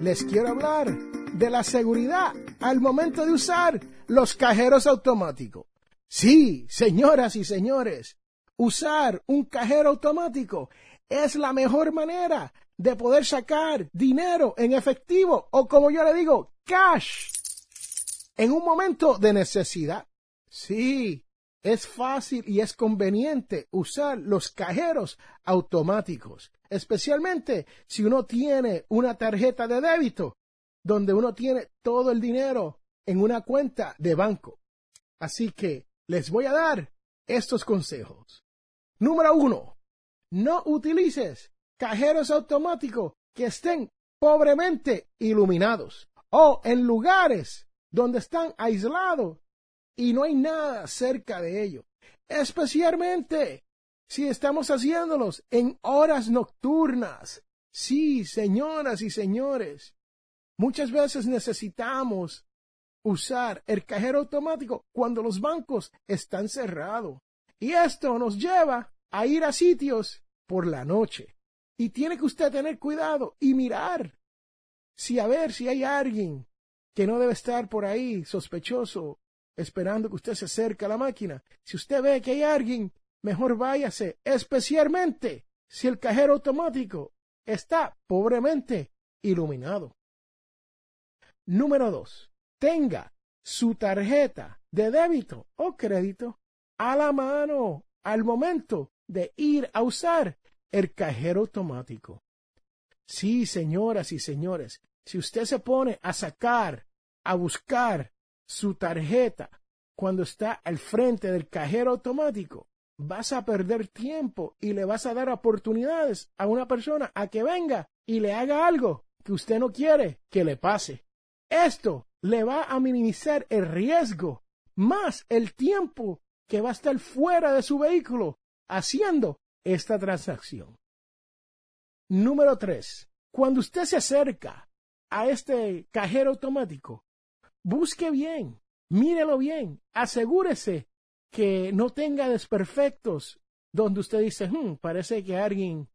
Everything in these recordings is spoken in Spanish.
les quiero hablar de la seguridad al momento de usar los cajeros automáticos. Sí, señoras y señores, usar un cajero automático es la mejor manera de poder sacar dinero en efectivo o como yo le digo, cash en un momento de necesidad. Sí, es fácil y es conveniente usar los cajeros automáticos, especialmente si uno tiene una tarjeta de débito donde uno tiene todo el dinero en una cuenta de banco. Así que les voy a dar estos consejos. Número uno, no utilices cajeros automáticos que estén pobremente iluminados o en lugares donde están aislados y no hay nada cerca de ellos. Especialmente si estamos haciéndolos en horas nocturnas. Sí, señoras y señores, muchas veces necesitamos usar el cajero automático cuando los bancos están cerrados. Y esto nos lleva a ir a sitios por la noche. Y tiene que usted tener cuidado y mirar si a ver si hay alguien que no debe estar por ahí sospechoso esperando que usted se acerque a la máquina. Si usted ve que hay alguien, mejor váyase, especialmente si el cajero automático está pobremente iluminado. Número dos, tenga su tarjeta de débito o crédito a la mano al momento de ir a usar el cajero automático. Sí, señoras y señores, si usted se pone a sacar a buscar su tarjeta cuando está al frente del cajero automático, vas a perder tiempo y le vas a dar oportunidades a una persona a que venga y le haga algo que usted no quiere que le pase. Esto le va a minimizar el riesgo más el tiempo que va a estar fuera de su vehículo haciendo esta transacción. Número tres, Cuando usted se acerca a este cajero automático, busque bien, mírelo bien, asegúrese que no tenga desperfectos donde usted dice, hmm, parece que alguien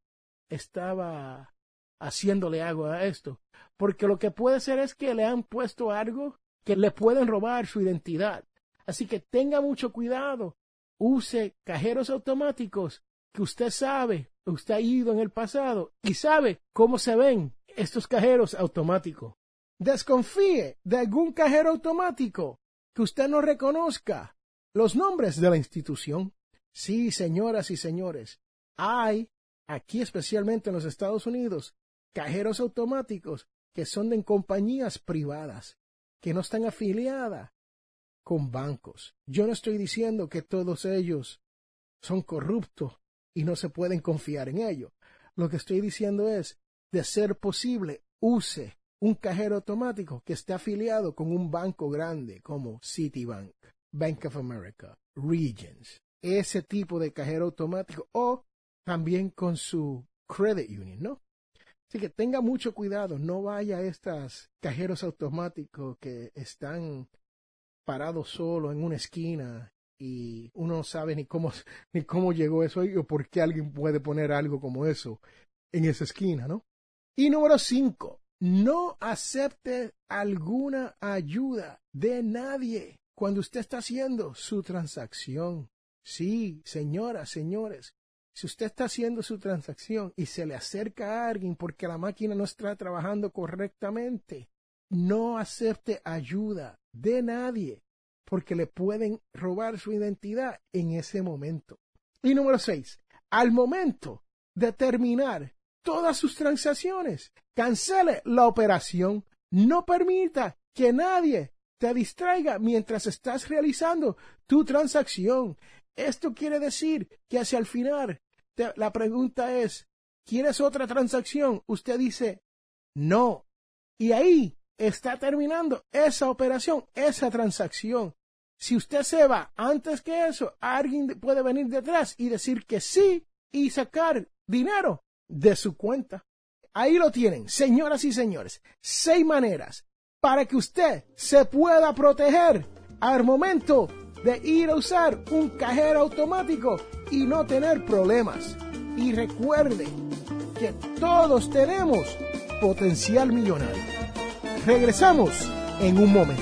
estaba haciéndole algo a esto. Porque lo que puede ser es que le han puesto algo que le pueden robar su identidad. Así que tenga mucho cuidado. Use cajeros automáticos que usted sabe, usted ha ido en el pasado y sabe cómo se ven estos cajeros automáticos. Desconfíe de algún cajero automático que usted no reconozca los nombres de la institución. Sí, señoras y señores, hay, aquí especialmente en los Estados Unidos, cajeros automáticos que son de compañías privadas, que no están afiliadas con bancos. Yo no estoy diciendo que todos ellos son corruptos y no se pueden confiar en ellos. Lo que estoy diciendo es, de ser posible, use un cajero automático que esté afiliado con un banco grande como Citibank, Bank of America, Regions, ese tipo de cajero automático o también con su credit union, ¿no? Así que tenga mucho cuidado, no vaya a estos cajeros automáticos que están parados solo en una esquina y uno no sabe ni cómo, ni cómo llegó eso o por qué alguien puede poner algo como eso en esa esquina, ¿no? Y número cinco, no acepte alguna ayuda de nadie cuando usted está haciendo su transacción. Sí, señoras, señores, si usted está haciendo su transacción y se le acerca a alguien porque la máquina no está trabajando correctamente, no acepte ayuda de nadie porque le pueden robar su identidad en ese momento. Y número seis, al momento de terminar todas sus transacciones, cancele la operación. No permita que nadie te distraiga mientras estás realizando tu transacción. Esto quiere decir que hacia el final la pregunta es, ¿quieres otra transacción? Usted dice, no. Y ahí está terminando esa operación, esa transacción. Si usted se va antes que eso, alguien puede venir detrás y decir que sí y sacar dinero de su cuenta. Ahí lo tienen, señoras y señores, seis maneras para que usted se pueda proteger al momento de ir a usar un cajero automático y no tener problemas. Y recuerde que todos tenemos potencial millonario. Regresamos en un momento.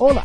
Hola,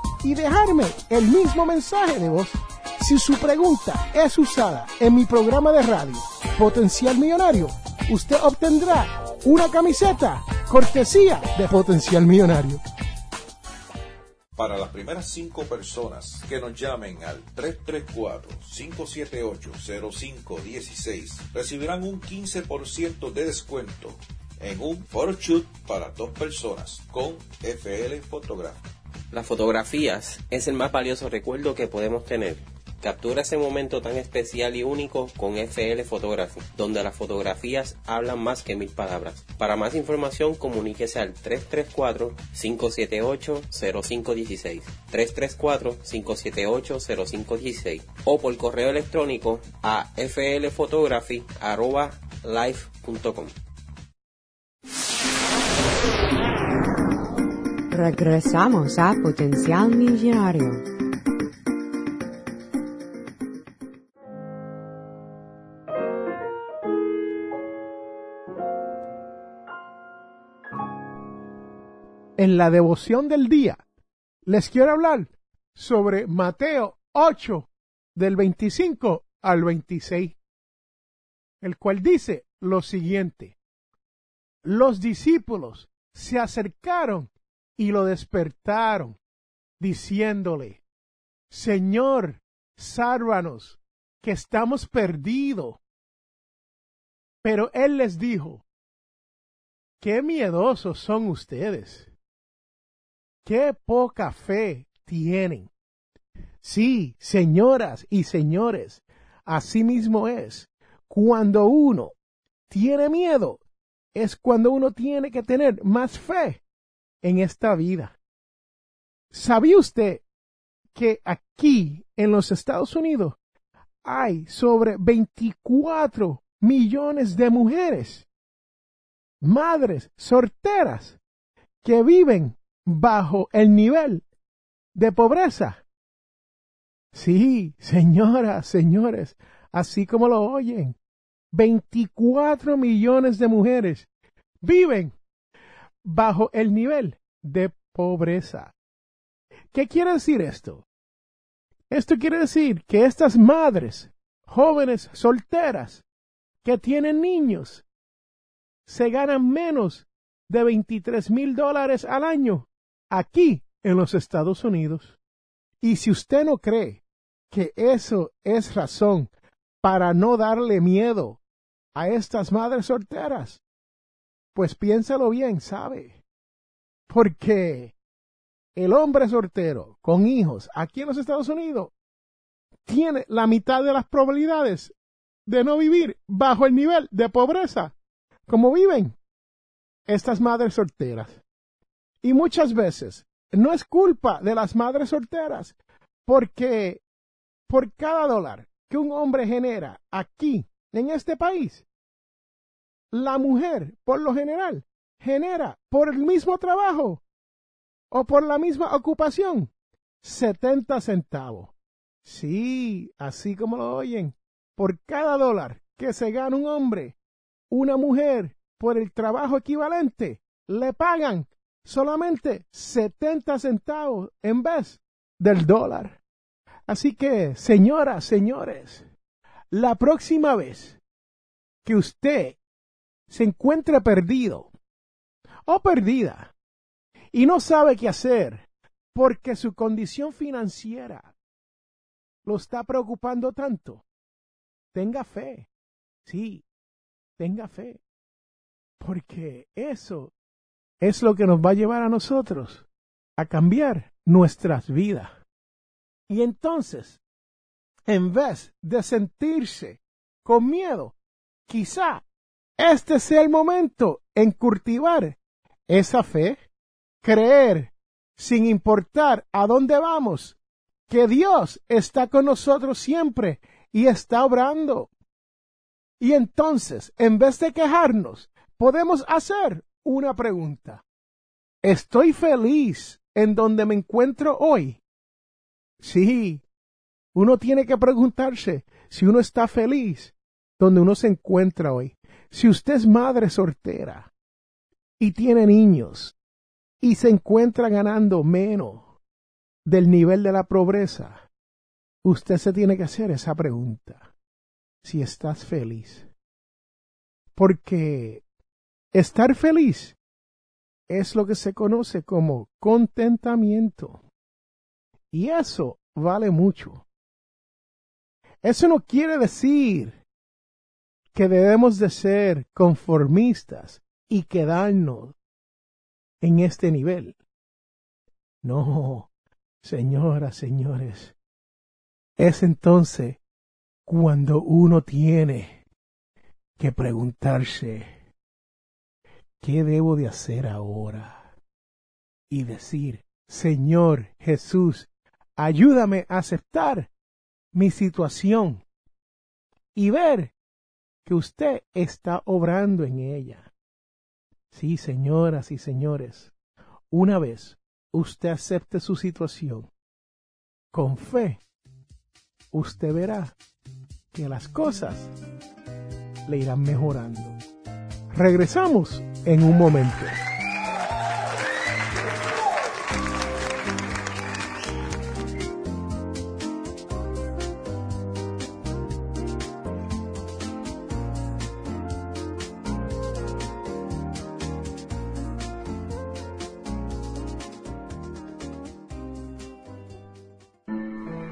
y dejarme el mismo mensaje de voz. Si su pregunta es usada en mi programa de radio Potencial Millonario, usted obtendrá una camiseta cortesía de Potencial Millonario. Para las primeras cinco personas que nos llamen al 334-578-0516, recibirán un 15% de descuento en un photoshoot para dos personas con FL Photography. Las fotografías es el más valioso recuerdo que podemos tener. Captura ese momento tan especial y único con FL Photography, donde las fotografías hablan más que mil palabras. Para más información, comuníquese al 334-578-0516, 334-578-0516 o por correo electrónico a flphotography.live.com. Regresamos a Potencial Millonario. En la devoción del día les quiero hablar sobre Mateo 8 del 25 al 26, el cual dice lo siguiente. Los discípulos se acercaron y lo despertaron, diciéndole, Señor, sálvanos, que estamos perdidos. Pero él les dijo, qué miedosos son ustedes, qué poca fe tienen. Sí, señoras y señores, así mismo es. Cuando uno tiene miedo, es cuando uno tiene que tener más fe en esta vida. ¿Sabía usted que aquí en los Estados Unidos hay sobre 24 millones de mujeres, madres solteras, que viven bajo el nivel de pobreza? Sí, señoras, señores, así como lo oyen, 24 millones de mujeres viven bajo el nivel de pobreza. ¿Qué quiere decir esto? Esto quiere decir que estas madres, jóvenes solteras, que tienen niños, se ganan menos de 23 mil dólares al año aquí en los Estados Unidos. Y si usted no cree que eso es razón para no darle miedo a estas madres solteras, pues piénsalo bien, ¿sabe? Porque el hombre soltero con hijos aquí en los Estados Unidos tiene la mitad de las probabilidades de no vivir bajo el nivel de pobreza como viven estas madres solteras. Y muchas veces no es culpa de las madres solteras, Porque por cada dólar que un hombre genera aquí, en este país, la mujer, por lo general, genera por el mismo trabajo o por la misma ocupación 70 centavos. Sí, así como lo oyen, por cada dólar que se gana un hombre, una mujer, por el trabajo equivalente, le pagan solamente 70 centavos en vez del dólar. Así que, señoras, señores, la próxima vez que usted se encuentre perdido o perdida y no sabe qué hacer porque su condición financiera lo está preocupando tanto, tenga fe. Sí, tenga fe. Porque eso es lo que nos va a llevar a nosotros a cambiar nuestras vidas. Y entonces, en vez de sentirse con miedo, quizá este sea el momento en cultivar esa fe, creer, sin importar a dónde vamos, que Dios está con nosotros siempre y está obrando. Y entonces, en vez de quejarnos, podemos hacer una pregunta. ¿Estoy feliz en donde me encuentro hoy? Sí, uno tiene que preguntarse si uno está feliz donde uno se encuentra hoy. Si usted es madre soltera y tiene niños y se encuentra ganando menos del nivel de la pobreza, usted se tiene que hacer esa pregunta. Si estás feliz. Porque estar feliz es lo que se conoce como contentamiento. Y eso vale mucho. Eso no quiere decir que debemos de ser conformistas y quedarnos en este nivel. No, señoras, señores, es entonces cuando uno tiene que preguntarse, ¿qué debo de hacer ahora? Y decir, Señor Jesús, ayúdame a aceptar mi situación y ver que usted está obrando en ella. Sí, señoras y señores, una vez usted acepte su situación con fe, usted verá que las cosas le irán mejorando. Regresamos en un momento.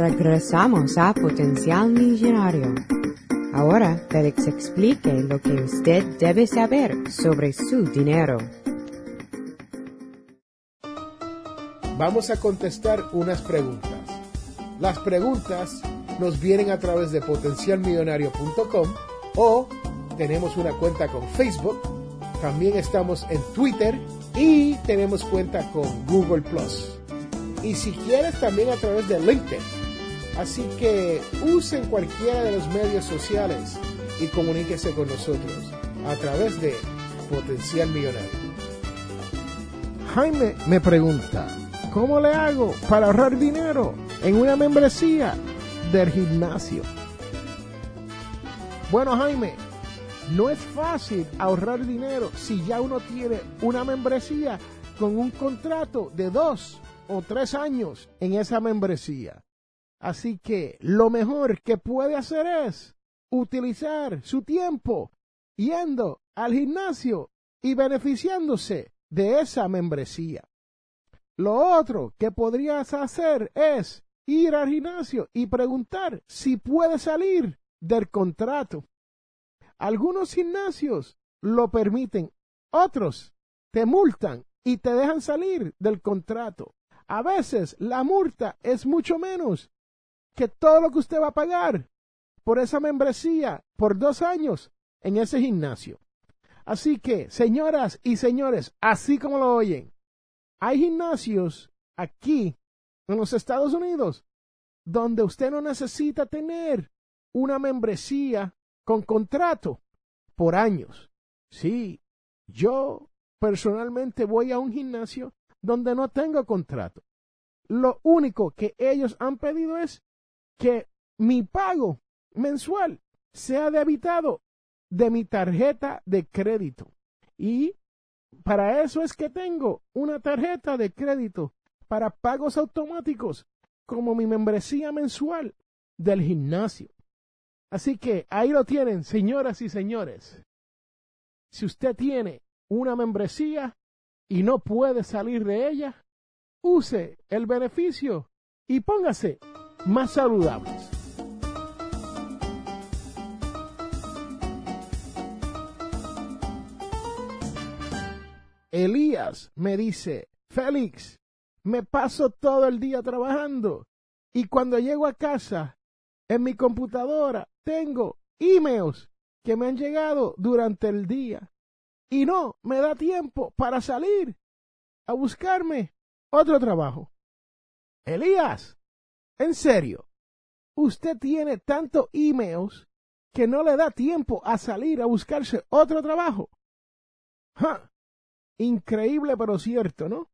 Regresamos a Potencial Millonario. Ahora Félix explique lo que usted debe saber sobre su dinero. Vamos a contestar unas preguntas. Las preguntas nos vienen a través de potencialmillonario.com o tenemos una cuenta con Facebook, también estamos en Twitter y tenemos cuenta con Google. Y si quieres también a través de LinkedIn. Así que usen cualquiera de los medios sociales y comuníquese con nosotros a través de Potencial Millonario. Jaime me pregunta, ¿cómo le hago para ahorrar dinero en una membresía del gimnasio? Bueno, Jaime, no es fácil ahorrar dinero si ya uno tiene una membresía con un contrato de dos o tres años en esa membresía. Así que lo mejor que puede hacer es utilizar su tiempo yendo al gimnasio y beneficiándose de esa membresía. Lo otro que podrías hacer es ir al gimnasio y preguntar si puede salir del contrato. Algunos gimnasios lo permiten, otros te multan y te dejan salir del contrato. A veces la multa es mucho menos que todo lo que usted va a pagar por esa membresía por dos años en ese gimnasio. Así que, señoras y señores, así como lo oyen, hay gimnasios aquí en los Estados Unidos donde usted no necesita tener una membresía con contrato por años. Sí, yo personalmente voy a un gimnasio donde no tengo contrato. Lo único que ellos han pedido es que mi pago mensual sea debitado de mi tarjeta de crédito. Y para eso es que tengo una tarjeta de crédito para pagos automáticos como mi membresía mensual del gimnasio. Así que ahí lo tienen, señoras y señores. Si usted tiene una membresía y no puede salir de ella, use el beneficio y póngase más saludables. Elías me dice, Félix, me paso todo el día trabajando y cuando llego a casa, en mi computadora tengo emails que me han llegado durante el día y no me da tiempo para salir a buscarme otro trabajo. Elías, en serio, usted tiene tantos emails que no le da tiempo a salir a buscarse otro trabajo. Increíble pero cierto, ¿no?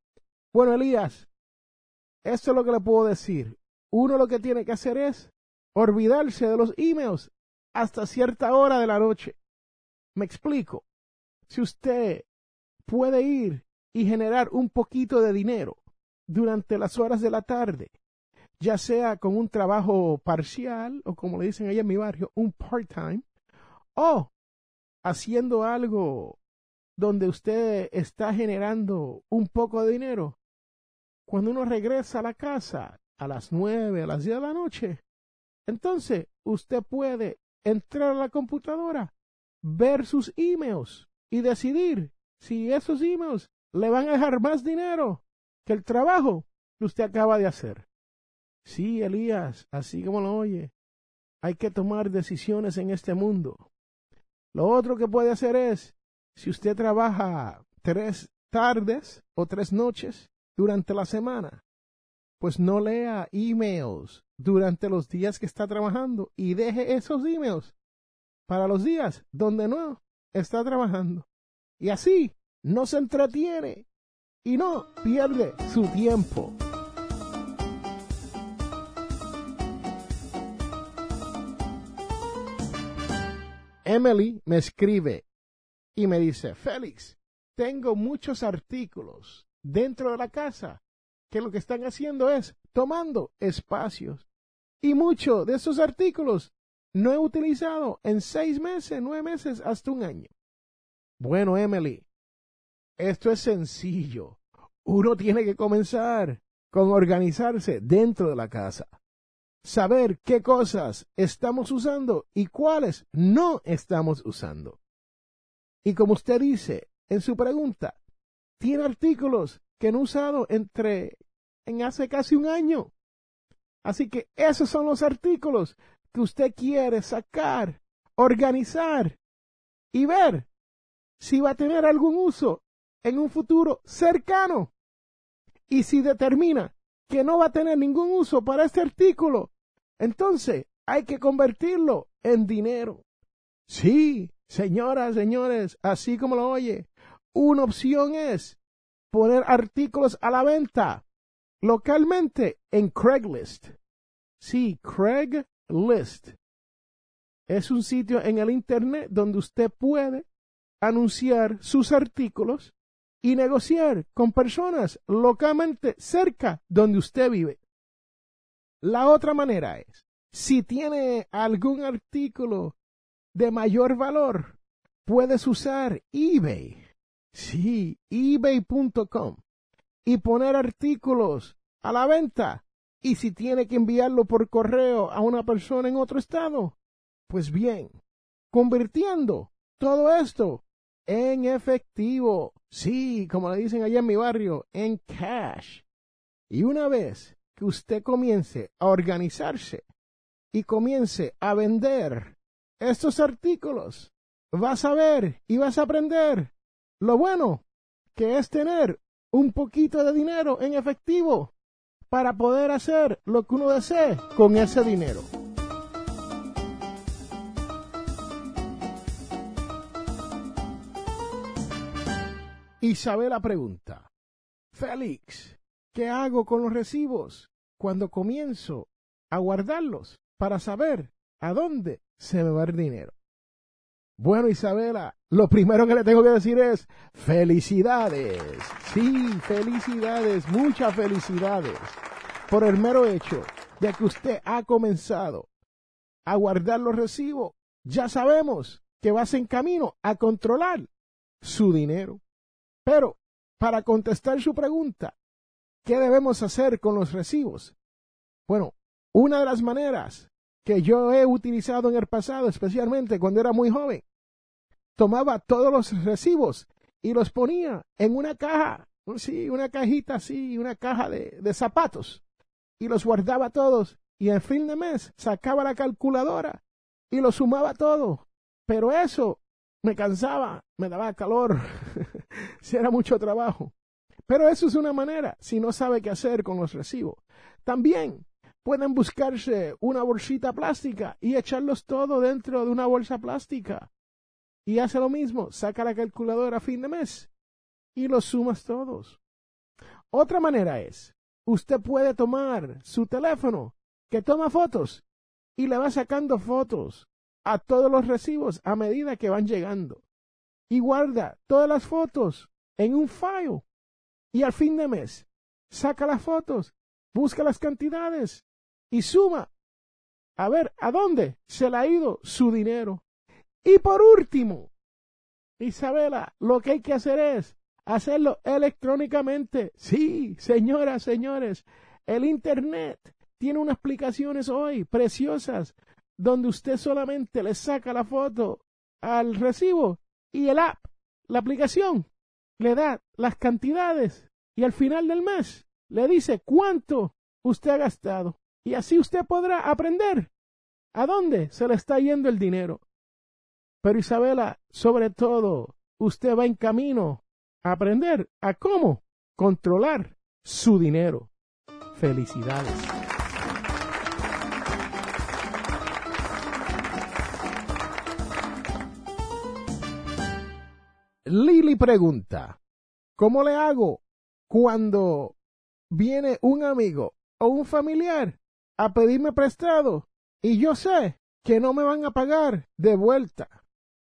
Bueno, Elías, esto es lo que le puedo decir. Uno lo que tiene que hacer es olvidarse de los emails hasta cierta hora de la noche. Me explico. Si usted puede ir y generar un poquito de dinero durante las horas de la tarde, ya sea con un trabajo parcial o como le dicen allá en mi barrio, un part-time, o haciendo algo donde usted está generando un poco de dinero, cuando uno regresa a la casa a las nueve, a las diez de la noche, entonces usted puede entrar a la computadora, ver sus emails y decidir si esos emails le van a dejar más dinero que el trabajo que usted acaba de hacer. Sí, Elías, así como lo oye, hay que tomar decisiones en este mundo. Lo otro que puede hacer es si usted trabaja tres tardes o tres noches durante la semana, pues no lea emails durante los días que está trabajando y deje esos emails para los días donde no está trabajando. Y así no se entretiene y no pierde su tiempo. Emily me escribe y me dice, Félix, tengo muchos artículos dentro de la casa que lo que están haciendo es tomando espacios. Y muchos de esos artículos no he utilizado en seis meses, nueve meses, hasta un año. Bueno, Emily, esto es sencillo. Uno tiene que comenzar con organizarse dentro de la casa. Saber qué cosas estamos usando y cuáles no estamos usando. Y como usted dice en su pregunta, tiene artículos que no usado entre en hace casi un año. Así que esos son los artículos que usted quiere sacar, organizar y ver si va a tener algún uso en un futuro cercano. Y si determina que no va a tener ningún uso para este artículo, entonces hay que convertirlo en dinero. Sí, Señoras, señores, así como lo oye, una opción es poner artículos a la venta localmente en Craigslist. Sí, Craigslist. Es un sitio en el Internet donde usted puede anunciar sus artículos y negociar con personas localmente cerca donde usted vive. La otra manera es, si tiene algún artículo de mayor valor, puedes usar eBay. Sí, ebay.com y poner artículos a la venta Y si tiene que enviarlo por correo a una persona en otro estado, pues bien, convirtiendo todo esto en efectivo. Sí, como le dicen allá en mi barrio, en cash. Y una vez que usted comience a organizarse y comience a vender estos artículos, vas a ver y vas a aprender lo bueno que es tener un poquito de dinero en efectivo para poder hacer lo que uno desee con ese dinero. Isabela pregunta, Félix, ¿qué hago con los recibos cuando comienzo a guardarlos para saber a dónde se me va el dinero? Bueno, Isabela, lo primero que le tengo que decir es felicidades. Sí, felicidades, muchas felicidades por el mero hecho de que usted ha comenzado a guardar los recibos. Ya sabemos que vas en camino a controlar su dinero. Pero, para contestar su pregunta, ¿qué debemos hacer con los recibos? Bueno, una de las maneras que yo he utilizado en el pasado, especialmente cuando era muy joven, tomaba todos los recibos y los ponía en una caja, sí, una cajita así, una caja de, zapatos, y los guardaba todos, y en fin de mes sacaba la calculadora y lo sumaba todo. Pero eso me cansaba, me daba calor, si era mucho trabajo. Pero eso es una manera, si no sabe qué hacer con los recibos. También pueden buscarse una bolsita plástica y echarlos todo dentro de una bolsa plástica. Y hace lo mismo, saca la calculadora a fin de mes y los sumas todos. Otra manera es, usted puede tomar su teléfono que toma fotos y le va sacando fotos a todos los recibos a medida que van llegando. Y guarda todas las fotos en un file. Y al fin de mes, saca las fotos, busca las cantidades y suma. A ver, ¿a dónde se le ha ido su dinero? Y por último, Isabela, lo que hay que hacer es hacerlo electrónicamente. Sí, señoras, señores, el Internet tiene unas explicaciones hoy preciosas donde usted solamente le saca la foto al recibo y el app, la aplicación, le da las cantidades y al final del mes le dice cuánto usted ha gastado. Y así usted podrá aprender a dónde se le está yendo el dinero. Pero Isabela, sobre todo, usted va en camino a aprender a cómo controlar su dinero. Felicidades. Lili pregunta, ¿cómo le hago cuando viene un amigo o un familiar a pedirme prestado y yo sé que no me van a pagar de vuelta?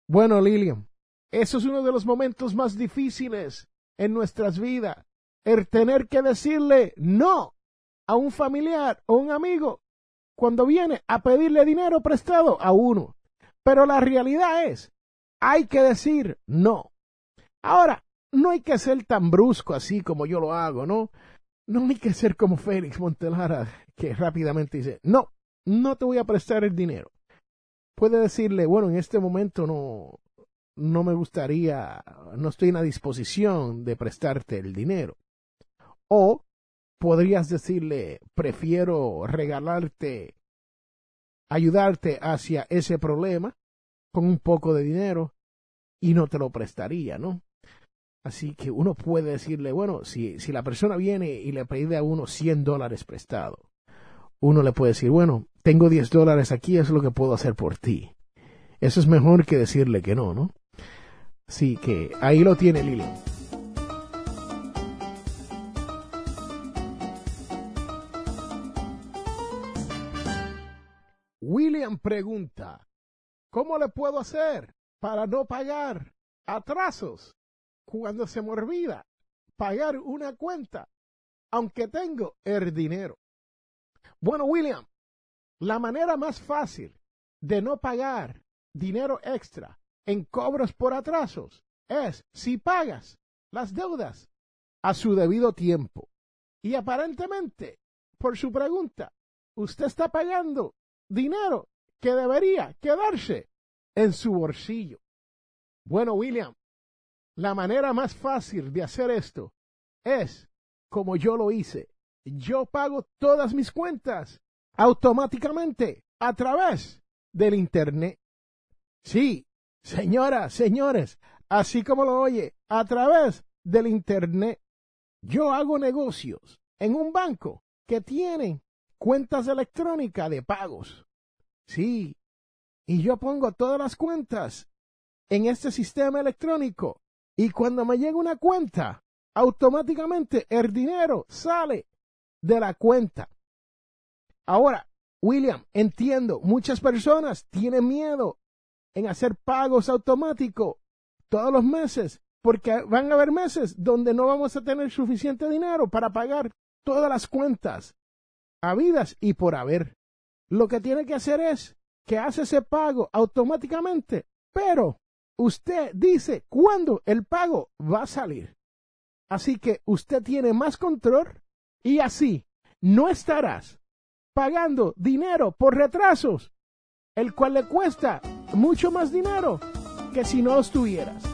Bueno, Lilian, eso es uno de los momentos más difíciles en nuestras vidas, el tener que decirle no a un familiar o un amigo cuando viene a pedirle dinero prestado a uno. Pero la realidad es, hay que decir no. Ahora, no hay que ser tan brusco así como yo lo hago, ¿no? No hay que ser como Félix Montelara, que rápidamente dice, no, no te voy a prestar el dinero. Puede decirle, bueno, en este momento no, no me gustaría, no estoy en la disposición de prestarte el dinero. O podrías decirle, prefiero regalarte, ayudarte hacia ese problema con un poco de dinero y no te lo prestaría, ¿no? Así que uno puede decirle, bueno, si, si la persona viene y le pide a uno 100 dólares prestado, uno le puede decir, bueno, tengo 10 dólares aquí, es lo que puedo hacer por ti. Eso es mejor que decirle que no, ¿no? Así que ahí lo tiene Lili. William pregunta, ¿cómo le puedo hacer para no pagar atrasos cuando se pagar una cuenta, aunque tengo el dinero. Bueno, William, la manera más fácil de no pagar dinero extra en cobros por atrasos es si pagas las deudas a su debido tiempo. Y aparentemente por su pregunta. Usted está pagando dinero que debería quedarse en su bolsillo. Bueno, William, la manera más fácil de hacer esto es como yo lo hice. Yo pago todas mis cuentas automáticamente a través del Internet. Sí, señoras, señores, así como lo oye, a través del Internet. Yo hago negocios en un banco que tiene cuentas electrónicas de pagos. Sí, y yo pongo todas las cuentas en este sistema electrónico. Y cuando me llega una cuenta, automáticamente el dinero sale de la cuenta. Ahora, William, entiendo, muchas personas tienen miedo en hacer pagos automáticos todos los meses, porque van a haber meses donde no vamos a tener suficiente dinero para pagar todas las cuentas habidas y por haber. Lo que tiene que hacer es que hace ese pago automáticamente, pero usted dice cuándo el pago va a salir. Así que usted tiene más control y así no estarás pagando dinero por retrasos, el cual le cuesta mucho más dinero que si no estuvieras.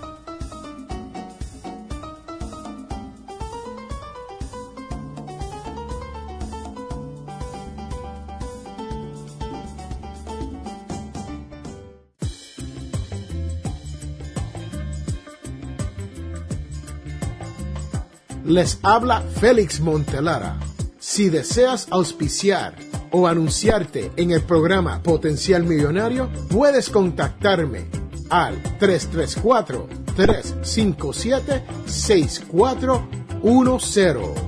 Les habla Félix Montelara. Si deseas auspiciar o anunciarte en el programa Potencial Millonario, puedes contactarme al 334-357-6410.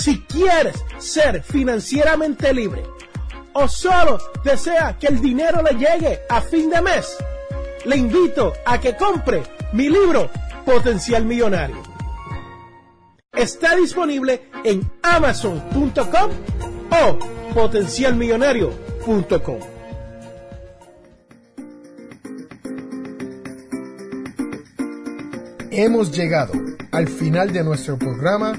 Si quieres ser financieramente libre o solo desea que el dinero le llegue a fin de mes, le invito a que compre mi libro Potencial Millonario. Está disponible en amazon.com o potencialmillonario.com. Hemos llegado al final de nuestro programa